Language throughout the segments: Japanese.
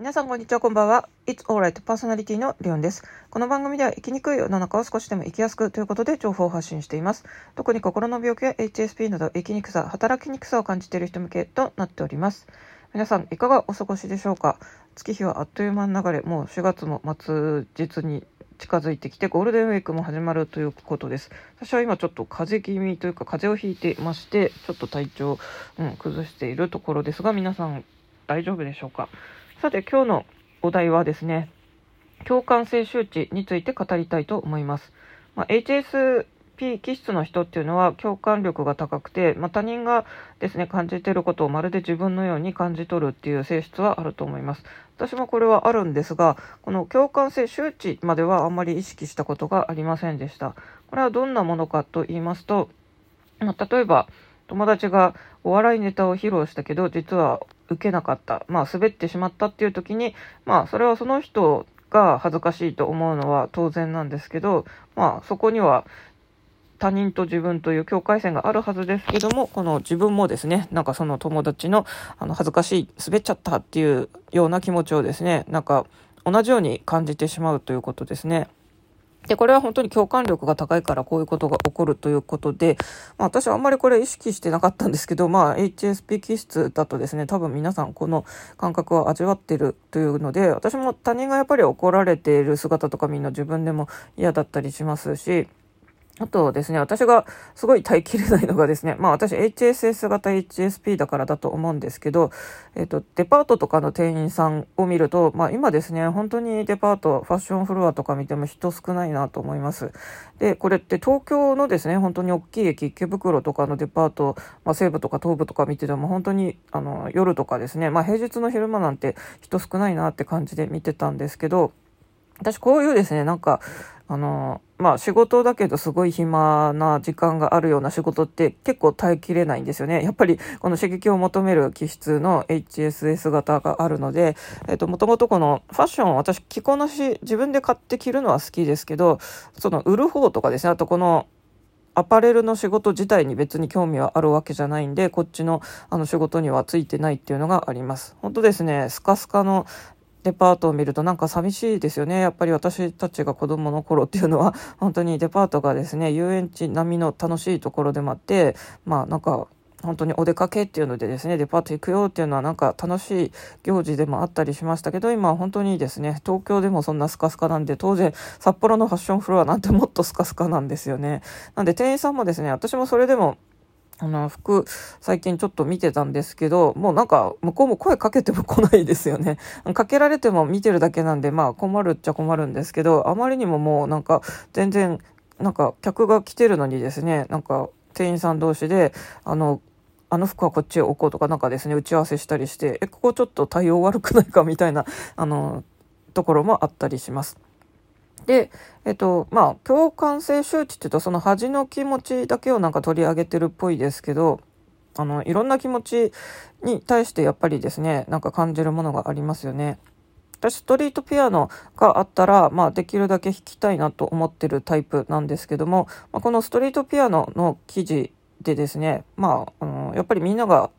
皆さんこんにちは、こんばんは。It's Alright パーソナリティのリオンです。この番組では生きにくい世の中を少しでも生きやすくということで情報を発信しています。特に心の病気や HSP など生きにくさ、働きにくさを感じている人向けとなっております。皆さんいかがお過ごしでしょうか？月日はあっという間に流れ、もう4月も末日に近づいてきてゴールデンウィークも始まるということです。私は今ちょっと風邪気味というか風邪をひいていまして、ちょっと体調、うん、崩しているところですが、皆さん大丈夫でしょうか？さて今日のお題はですね、共感性周知について語りたいと思います。まあ、HSP 気質の人っていうのは共感力が高くて、まあ、他人がですね、感じていることをまるで自分のように感じ取るっていう性質はあると思います。私もこれはあるんですが、この共感性周知まではあんまり意識したことがありませんでした。これはどんなものかと言いますと、まあ、例えば、友達がお笑いネタを披露したけど、実は受けなかった。まあ、滑ってしまったっていう時に、まあ、それはその人が恥ずかしいと思うのは当然なんですけど、まあ、そこには他人と自分という境界線があるはずですけども、この自分もですね、なんかその友達のあの恥ずかしい、滑っちゃったっていうような気持ちをですね、なんか同じように感じてしまうということですね。で、これは本当に共感力が高いからこういうことが起こるということで、まあ私はあんまりこれ意識してなかったんですけど、まあ HSP 気質だとですね、多分皆さんこの感覚を味わってるというので、私も他人がやっぱり怒られている姿とかみんな自分でも嫌だったりしますし、あとですね、私がすごい耐えきれないのがですね、まあ私 HSS 型 HSP だからだと思うんですけど、えっ、と、デパートとかの店員さんを見ると、まあ今ですね、本当にデパート、ファッションフロアとか見ても人少ないなと思います。で、これって東京のですね、本当に大きい駅、池袋とかのデパート、まあ西部とか東部とか見てても本当にあの夜とかですね、まあ平日の昼間なんて人少ないなって感じで見てたんですけど、私こういうですね、なんか、あの、まあ仕事だけどすごい暇な時間があるような仕事って結構耐えきれないんですよね。やっぱりこの刺激を求める気質の HSS 型があるので、えっと、もともとこのファッション私着こなし自分で買って着るのは好きですけど、その売る方とかですね、あとこのアパレルの仕事自体に別に興味はあるわけじゃないんで、こっちのあの仕事にはついてないっていうのがあります。本当ですね、スカスカのデパートを見るとなんか寂しいですよね。やっぱり私たちが子供の頃っていうのは、本当にデパートがですね、遊園地並みの楽しいところでもあって、まあなんか、本当にお出かけっていうのでですね、デパート行くよっていうのはなんか楽しい行事でもあったりしましたけど、今は本当にですね、東京でもそんなスカスカなんで、当然札幌のファッションフロアなんてもっとスカスカなんですよね。なんで店員さんもですね、私もそれでもあの、服、最近ちょっと見てたんですけど、もうなんか、向こうも声かけても来ないですよね。かけられても見てるだけなんで、まあ困るっちゃ困るんですけど、あまりにももうなんか、全然、なんか、客が来てるのにですね、なんか、店員さん同士で、あの、あの服はこっちへ置こうとかなんかですね、打ち合わせしたりして、え、ここちょっと対応悪くないかみたいな、あの、ところもあったりします。で、えっと、まあ、共感性周知って言うと、その恥の気持ちだけをなんか取り上げてるっぽいですけど、あの、いろんな気持ちに対してやっぱりですね、なんか感じるものがありますよね。私、ストリートピアノがあったら、まあ、できるだけ弾きたいなと思ってるタイプなんですけども、まあ、このストリートピアノの記事でですね、まあ、あの、やっぱりみんなが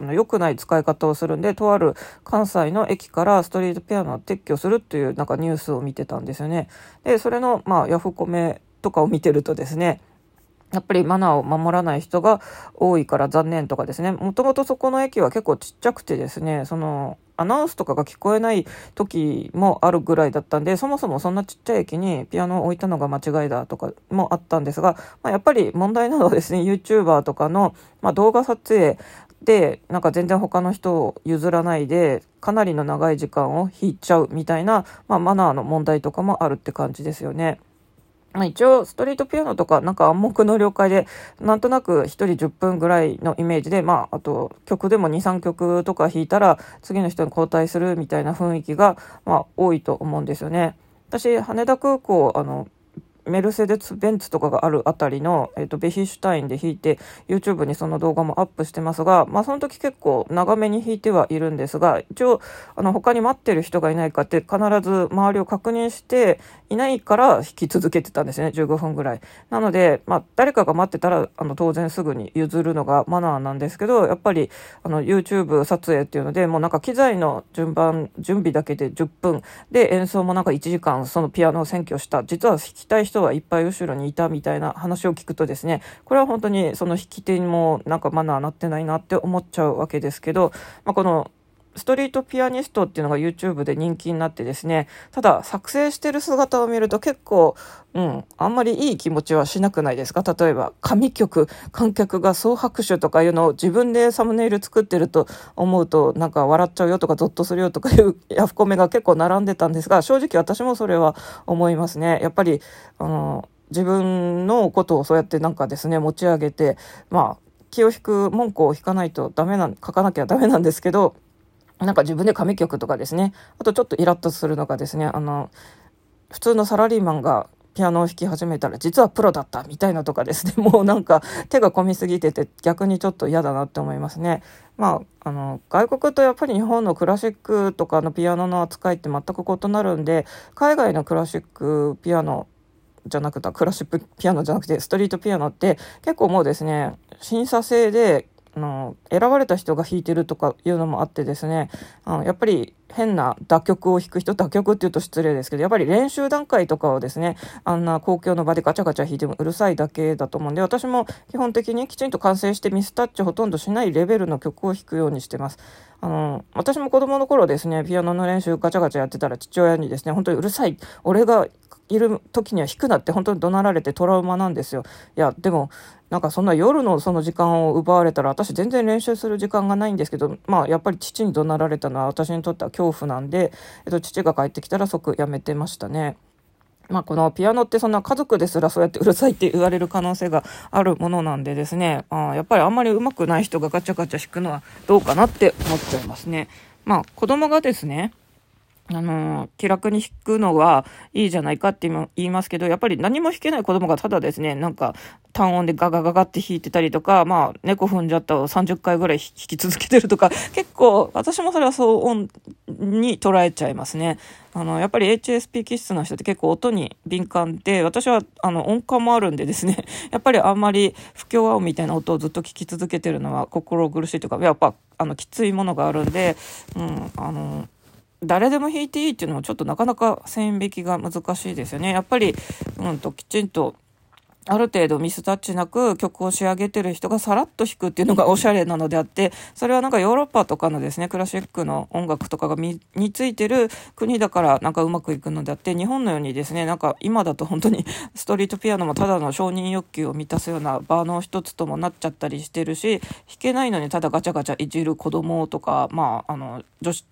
良くない使い方をするんで、とある関西の駅からストリートピアノを撤去するっていうなんかニュースを見てたんですよね。で、それの、まあ、ヤフコメとかを見てるとですね、やっぱりマナーを守らない人が多いから残念とかですね。もともとそこの駅は結構ちっちゃくてですね、その、アナウンスとかが聞こえない時もあるぐらいだったんで、そもそもそんなちっちゃい駅にピアノを置いたのが間違いだとかもあったんですが、まあ、やっぱり問題なのはですね、YouTuber とかの、まあ、動画撮影で、なんか全然他の人を譲らないで、かなりの長い時間を引いちゃうみたいな、まあ、マナーの問題とかもあるって感じですよね。まあ、一応、ストリートピアノとか、なんか暗黙の了解で、なんとなく一人10分ぐらいのイメージで、まあ、あと、曲でも2、3曲とか弾いたら、次の人に交代するみたいな雰囲気が、まあ、多いと思うんですよね。私、羽田空港、あの、メルセデス・ベンツとかがあるあたりの、えーと、ベヒシュタインで弾いて YouTube にその動画もアップしてますが、まあ、その時結構長めに弾いてはいるんですが一応あの他に待ってる人がいないかって必ず周りを確認していないから弾き続けてたんですね。15分ぐらい。なので、まあ、誰かが待ってたらあの当然すぐに譲るのがマナーなんですけどやっぱりあの YouTube 撮影っていうのでもうなんか機材の順番準備だけで10分。で演奏もなんか1時間そのピアノを占拠した。実は弾きたい人はいっぱい後ろにいたみたいな話を聞くとですねこれは本当にその引き手にもなんかマナーなってないなって思っちゃうわけですけど、まあ、このストリートピアニストっていうのが YouTube で人気になってですね、ただ作成してる姿を見ると結構、うん、あんまりいい気持ちはしなくないですか？例えば、神曲、観客が総拍手とかいうのを自分でサムネイル作ってると思うと、なんか笑っちゃうよとかゾッとするよとかいうヤフコメが結構並んでたんですが、正直私もそれは思いますね。やっぱり、あの、自分のことをそうやってなんかですね、持ち上げて、まあ、気を引く文句を引かないとダメな、書かなきゃダメなんですけど、なんか自分で紙曲とかですね、あとちょっとイラッとするのがですね、あの、普通のサラリーマンがピアノを弾き始めたら実はプロだったみたいなとかですね、もうなんか手が込みすぎてて逆にちょっと嫌だなって思いますね。まあ、あの、外国とやっぱり日本のクラシックとかのピアノの扱いって全く異なるんで、海外のクラシックピアノじゃなくてクラシックピアノじゃなくてストリートピアノって結構もうですね審査制であの選ばれた人が弾いてるとかいうのもあってですねあのやっぱり変な打曲を弾く人打曲っていうと失礼ですけどやっぱり練習段階とかをですねあんな公共の場でガチャガチャ弾いてもうるさいだけだと思うんで私も基本的にきちんと完成してミスタッチほとんどしないレベルの曲を弾くようにしてます。あの私も子供の頃ですねピアノの練習ガチャガチャやってたら父親にですね本当にうるさい俺がいる時には弾くなって本当に怒鳴られてトラウマなんですよ。いやでもなんかそんな夜のその時間を奪われたら私全然練習する時間がないんですけどまあやっぱり父に怒鳴られたのは私にとっては恐怖なんで、えっと、父が帰ってきたら即やめてましたね。まあ、このピアノってそんな家族ですらそうやってうるさいって言われる可能性があるものなんでですね、あやっぱりあんまり上手くない人がガチャガチャ弾くのはどうかなって思っちゃいますね。まあ子供がですね、あの、気楽に弾くのはいいじゃないかって言いますけど、やっぱり何も弾けない子供がただですね、なんか単音でガガガガって弾いてたりとか、まあ、猫踏んじゃったを30回ぐらい弾き続けてるとか、結構、私もそれはそう音に捉えちゃいますね。あの、やっぱり HSP 気質の人って結構音に敏感で、私はあの音感もあるんでですね、やっぱりあんまり不協和音みたいな音をずっと聞き続けてるのは心苦しいというか、やっぱあのきついものがあるんで、うん、あの、誰でも弾いていいっていうのもちょっとなかなか線引きが難しいですよね。やっぱり、うんと、きちんと、ある程度ミスタッチなく曲を仕上げてる人がさらっと弾くっていうのがおしゃれなのであって、それはなんかヨーロッパとかのですね、クラシックの音楽とかが身についてる国だからなんかうまくいくのであって、日本のようにですね、なんか今だと本当に ストリートピアノもただの承認欲求を満たすような場の一つともなっちゃったりしてるし、弾けないのにただガチャガチャいじる子供とか、まあ、あの、女子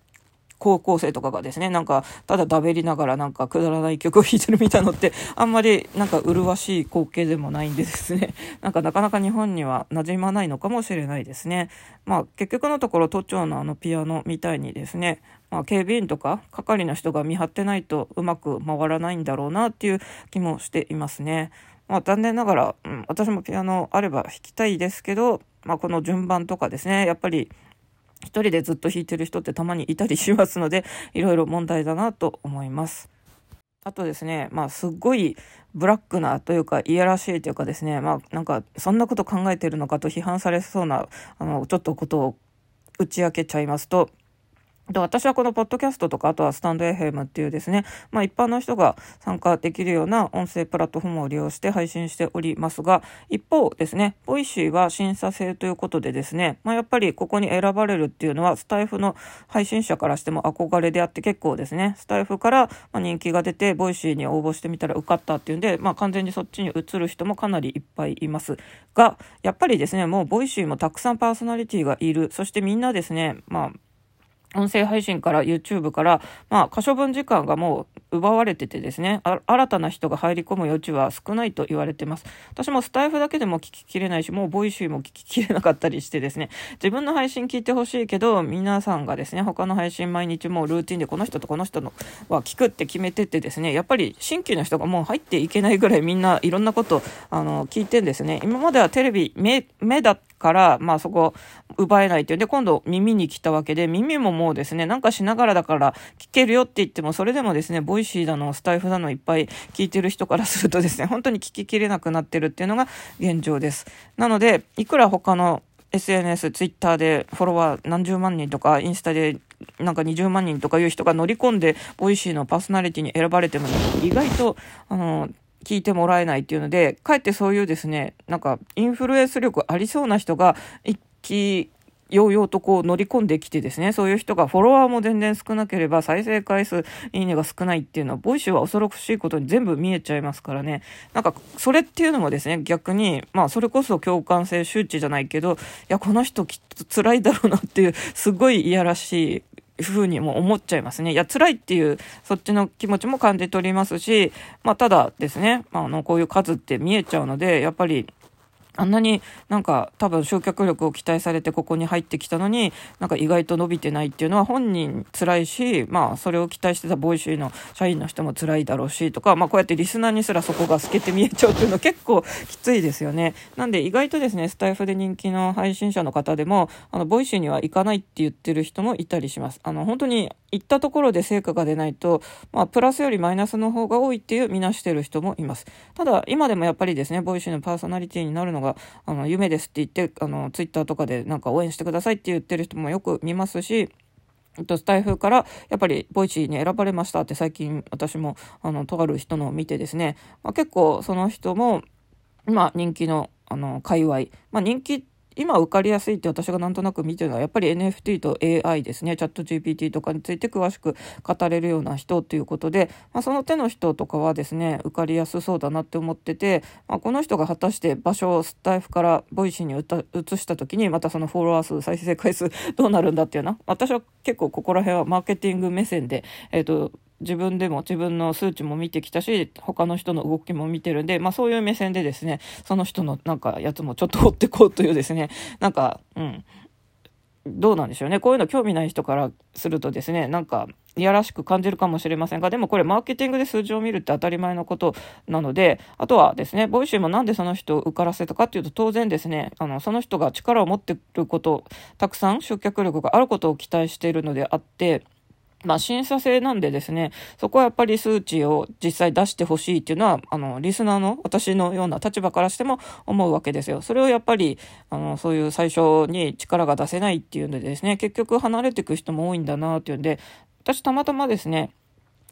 高校生とかがですね、なんか、ただだべりながらなんかくだらない曲を弾いてるみたいのって、あんまりなんか麗しい光景でもないんでですね、なんかなかなか日本には馴染まないのかもしれないですね。まあ結局のところ都庁のあのピアノみたいにですね、まあ警備員とか係の人が見張ってないとうまく回らないんだろうなっていう気もしていますね。まあ残念ながら、うん、私もピアノあれば弾きたいですけど、まあこの順番とかですね、やっぱり一人でずっと弾いてる人ってたまにいたりしますので、いろいろ問題だなと思います。あとですね、まあ、すっごいブラックなというか、いやらしいというかですね、まあ、なんか、そんなこと考えてるのかと批判されそうな、あの、ちょっとことを打ち明けちゃいますと、で私はこのポッドキャストとか、あとはスタンド FM っていうですね、まあ一般の人が参加できるような音声プラットフォームを利用して配信しておりますが、一方ですね、 Voicy は審査制ということでですね、まあやっぱりここに選ばれるっていうのは、スタエフの配信者からしても憧れであって結構ですね、スタエフから人気が出て、 Voicy に応募してみたら受かったっていうんで、まあ完全にそっちに移る人もかなりいっぱいいます。が、やっぱりですね、もう Voicy もたくさんパーソナリティがいる。そしてみんなですね、まあ音声配信から YouTube から、まあ、可処分時間がもう奪われててですね、新たな人が入り込む余地は少ないと言われてます。私もスタエフだけでも聞ききれないし、もう Voicy も聞ききれなかったりしてですね、自分の配信聞いてほしいけど、皆さんがですね、他の配信毎日もうルーティンでこの人とこの人のは聞くって決めててですね、やっぱり新規の人がもう入っていけないぐらいみんないろんなことあの聞いてんですね。今まではテレビ、目、目だから、まあそこ奪えないっていうで、今度耳に来たわけで、耳ももうですね、なんかしながらだから聞けるよって言っても、それでもですね、 Voicy だの、スタエフだのいっぱい聞いてる人からするとですね、本当に聞ききれなくなってるっていうのが現状です。なので、いくら他の SNS、ツイッターでフォロワー何十万人とか、インスタでなんか20万人とかいう人が乗り込んで、 Voicy のパーソナリティに選ばれても、意外と、あの、聞いてもらえないっていうので、かえってそういうですね、なんかインフルエンス力ありそうな人が一気ようようとこう乗り込んできてですね、そういう人がフォロワーも全然少なければ再生回数、いいねが少ないっていうのは、 Voicy は恐ろしいことに全部見えちゃいますからね。なんか、それっていうのもですね、逆に、まあ、それこそ共感性羞恥じゃないけど、いや、この人きっと辛いだろうなっていう、すごいいやらしいふうにも思っちゃいますね。いや、辛いっていう、そっちの気持ちも感じ取りますし、まあ、ただですね、まあの、こういう数って見えちゃうので、やっぱり、あんなになんか多分集客力を期待されてここに入ってきたのになんか意外と伸びてないっていうのは本人辛いしまあそれを期待してた Voicy の社員の人も辛いだろうしとかまあこうやってリスナーにすらそこが透けて見えちゃうっていうの結構きついですよね。なんで意外とですねスタエフで人気の配信者の方でもあの Voicy には行かないって言ってる人もいたりします。あの本当に行ったところで成果が出ないとまあプラスよりマイナスの方が多いっていう見なしてる人もいます。ただ今でもやっぱりですね Voicy のパーソナリティになるのが、あの、夢ですって言って、あの、ツイッターとかでなんか応援してくださいって言ってる人もよく見ますし、スタエフからやっぱり Voicy に選ばれましたって最近私もあのとある人のを見てですね、まあ、結構その人もまあ人気のあの界隈、まあ、人気今受かりやすいって私がなんとなく見てるのはやっぱり NFT と AI ですね。 ChatGPT とかについて詳しく語れるような人ということで、まあ、その手の人とかはですね受かりやすそうだなって思ってて、まあ、この人が果たして場所をスタエフから Voicy に移した時にまたそのフォロワー数再生回数どうなるんだっていうな私は結構ここら辺はマーケティング目線で、えっ、ー、と自分でも自分の数値も見てきたし、他の人の動きも見てるんで、まあそういう目線でですね、その人のなんかやつもちょっと追ってこうというですね、なんか、うん、どうなんでしょうね。こういうの興味ない人からするとですね、なんか、いやらしく感じるかもしれませんが、でもこれマーケティングで数字を見るって当たり前のことなので、あとはですね、 Voicy もなんでその人を受からせたかっていうと、当然ですね、あの、その人が力を持ってること、たくさん集客力があることを期待しているのであって、まあ、審査制なんでですね、そこはやっぱり数値を実際出してほしいっていうのは、あの、リスナーの私のような立場からしても思うわけですよ。それをやっぱり、あの、そういう最初に力が出せないっていうのでですね、結局離れていく人も多いんだなっていうんで、私たまたまですね、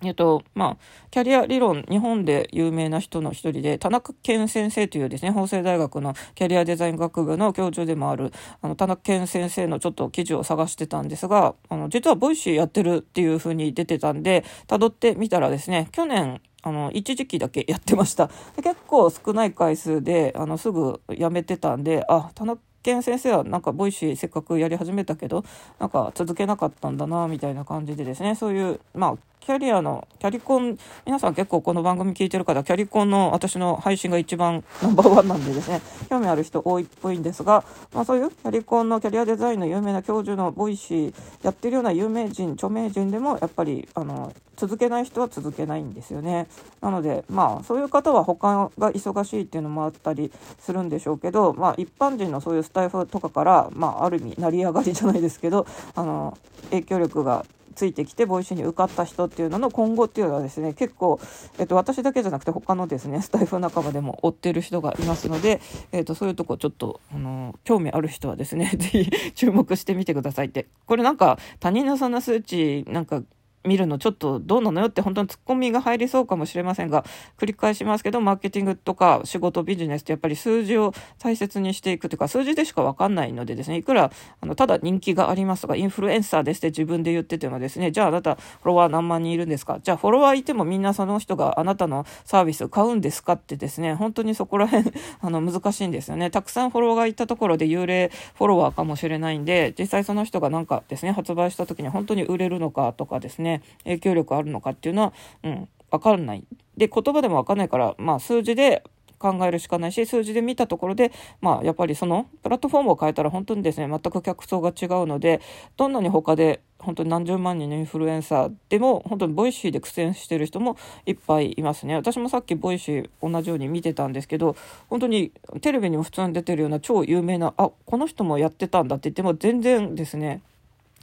えっと、まあ、キャリア理論、日本で有名な人の一人で、田中健先生というですね、法政大学のキャリアデザイン学部の教授でもある、あの、田中健先生のちょっと記事を探してたんですが、あの、実は Voicy やってるっていう風に出てたんで、辿ってみたらですね、去年、あの、一時期だけやってました。結構少ない回数で、あの、すぐ辞めてたんで、あ、田中健先生はなんかボイシーせっかくやり始めたけどなんか続けなかったんだなみたいな感じでですねそういうまあキャリアの、キャリコン、皆さん結構この番組聞いてる方、キャリコンの私の配信が一番ナンバーワンなんでですね、興味ある人多いっぽいんですが、まあそういうキャリコンのキャリアデザインの有名な教授のボイシーやってるような有名人、著名人でもやっぱり、あの、続けない人は続けないんですよね。なので、まあそういう方は他が忙しいっていうのもあったりするんでしょうけど、まあ一般人のそういうスタイフとかから、まあある意味成り上がりじゃないですけど、あの、影響力がついてきてボイシーに受かった人っていうのの今後っていうのはですね結構、えっと、私だけじゃなくて他のですね スタイフ仲間でも追ってる人がいますので、えっと、そういうとこちょっとあの興味ある人はですね是非注目してみてくださいって。これなんか他人のそんな数値なんか見るのちょっとどうなのよって本当にツッコミが入りそうかもしれませんが、繰り返しますけど、マーケティングとか仕事、ビジネスってやっぱり数字を大切にしていくというか、数字でしかわかんないのでですね、いくら、あの、ただ人気がありますとか、インフルエンサーですって自分で言っててもですね、じゃああなたフォロワー何万人いるんですか？じゃあフォロワーいてもみんなその人があなたのサービスを買うんですかってですね、本当にそこら辺 あの、難しいんですよね。たくさんフォロワーがいたところで幽霊フォロワーかもしれないんで、実際その人がなんかですね、発売した時に本当に売れるのかとかですね、影響力あるのかっていうのは、うん、わかんない。で、言葉でもわかんないから、まあ数字で考えるしかないし、数字で見たところで、まあ、やっぱりその、プラットフォームを変えたら本当にですね、全く客層が違うので、どんなに他で、本当に何十万人のインフルエンサーでも、本当にボイシーで苦戦してる人もいっぱいいますね。私もさっきボイシー同じように見てたんですけど、本当にテレビにも普通に出てるような超有名な、あ、この人もやってたんだって言っても全然ですね、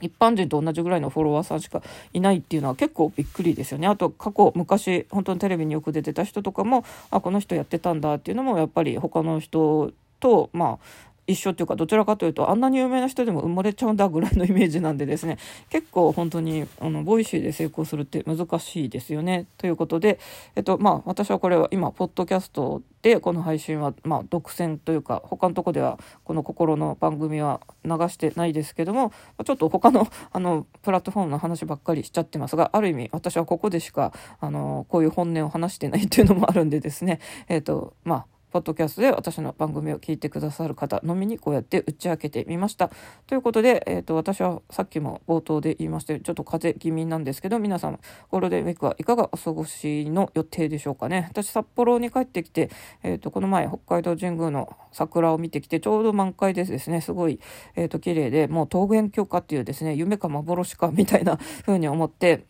一般人と同じぐらいのフォロワーさんしかいないっていうのは結構びっくりですよね。あと過去昔本当にテレビによく出てた人とかもあこの人やってたんだっていうのもやっぱり他の人とまあ一緒っていうかどちらかというとあんなに有名な人でも埋もれちゃうんだぐらいのイメージなんでですね 結構本当にあのボイシーで成功するって難しいですよね。ということで、えっとまあ、私はこれは今ポッドキャストでこの配信はまあ独占というか他のとこではこの心の番組は流してないですけどもちょっと他の あのプラットフォームの話ばっかりしちゃってますがある意味私はここでしかあのこういう本音を話してないっていうのもあるんでですねえっとまあポッドキャストで私の番組を聞いてくださる方のみにこうやって打ち明けてみました。ということで、え、ー、と、私はさっきも冒頭で言いましたちょっと風邪気味なんですけど、皆さん、ゴールデンウィークはいかがお過ごしの予定でしょうかね。私、札幌に帰ってきて、え、ー、と、この前、北海道神宮の桜を見てきて、ちょうど満開でですね、すごい、え、ー、と、綺麗で、もう桃源郷かっていうですね、夢か幻かみたいな風に思って、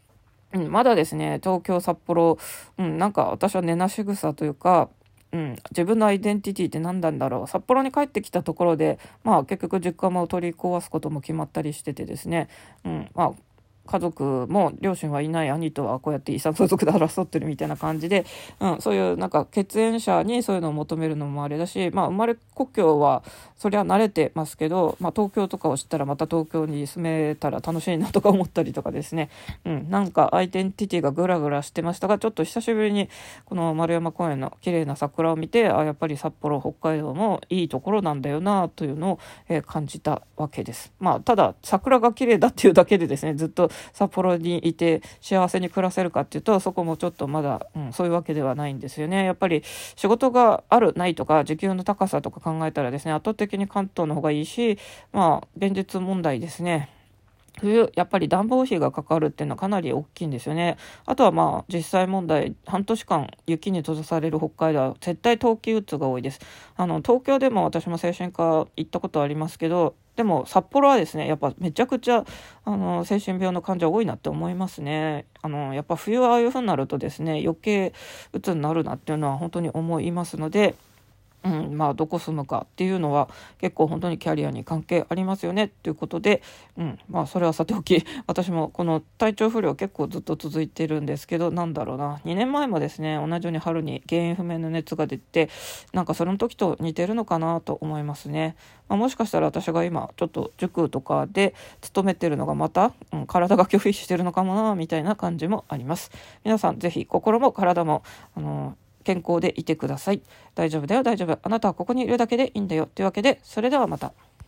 うん、まだですね、東京、札幌、うん、なんか私は寝なし草というか、うん、自分のアイデンティティって何なんだろう。札幌に帰ってきたところで、まあ、結局実家も取り壊すことも決まったりしててですね、うん。まあ、家族も両親はいない兄とはこうやって遺産相続で争ってるみたいな感じで、うん、そういうなんか血縁者にそういうのを求めるのもあれだし、まあ、生まれ故郷はそりゃ慣れてますけど、まあ、東京とかを知ったらまた東京に住めたら楽しいなとか思ったりとかですね、うん、なんかアイデンティティがグラグラしてましたがちょっと久しぶりにこの丸山公園の綺麗な桜を見てあやっぱり札幌北海道もいいところなんだよなというのを、えー、感じたわけです。まあ、ただ桜が綺麗だっていうだけでですねずっと札幌にいて幸せに暮らせるかっていうとそこもちょっとまだ、うん、そういうわけではないんですよね。やっぱり仕事があるないとか時給の高さとか考えたらですね圧倒的に関東の方がいいしまあ現実問題ですね。冬、やっぱり暖房費がかかるっていうのはかなり大きいんですよね。あとはまあ実際問題、半年間雪に閉ざされる北海道は絶対冬季うつが多いです。あの、東京でも私も精神科行ったことありますけど、でも札幌はですね、やっぱめちゃくちゃ、あの、精神病の患者多いなって思いますね。あの、やっぱ冬ああいうふうになるとですね、余計鬱になるなっていうのは本当に思いますので、うん、まあどこ住むかっていうのは結構本当にキャリアに関係ありますよねっていうことで、うん、まあそれはさておき 私もこの体調不良結構ずっと続いてるんですけどなんだろうな2年前もですね同じように春に原因不明の熱が出てなんかその時と似てるのかなと思いますね、まあ、もしかしたら私が今ちょっと塾とかで勤めてるのがまた、うん、体が拒否してるのかもなみたいな感じもあります。皆さんぜひ心も体もあの健康でいてください。大丈夫だよ、大丈夫。あなたはここにいるだけでいいんだよ。というわけで、それではまた。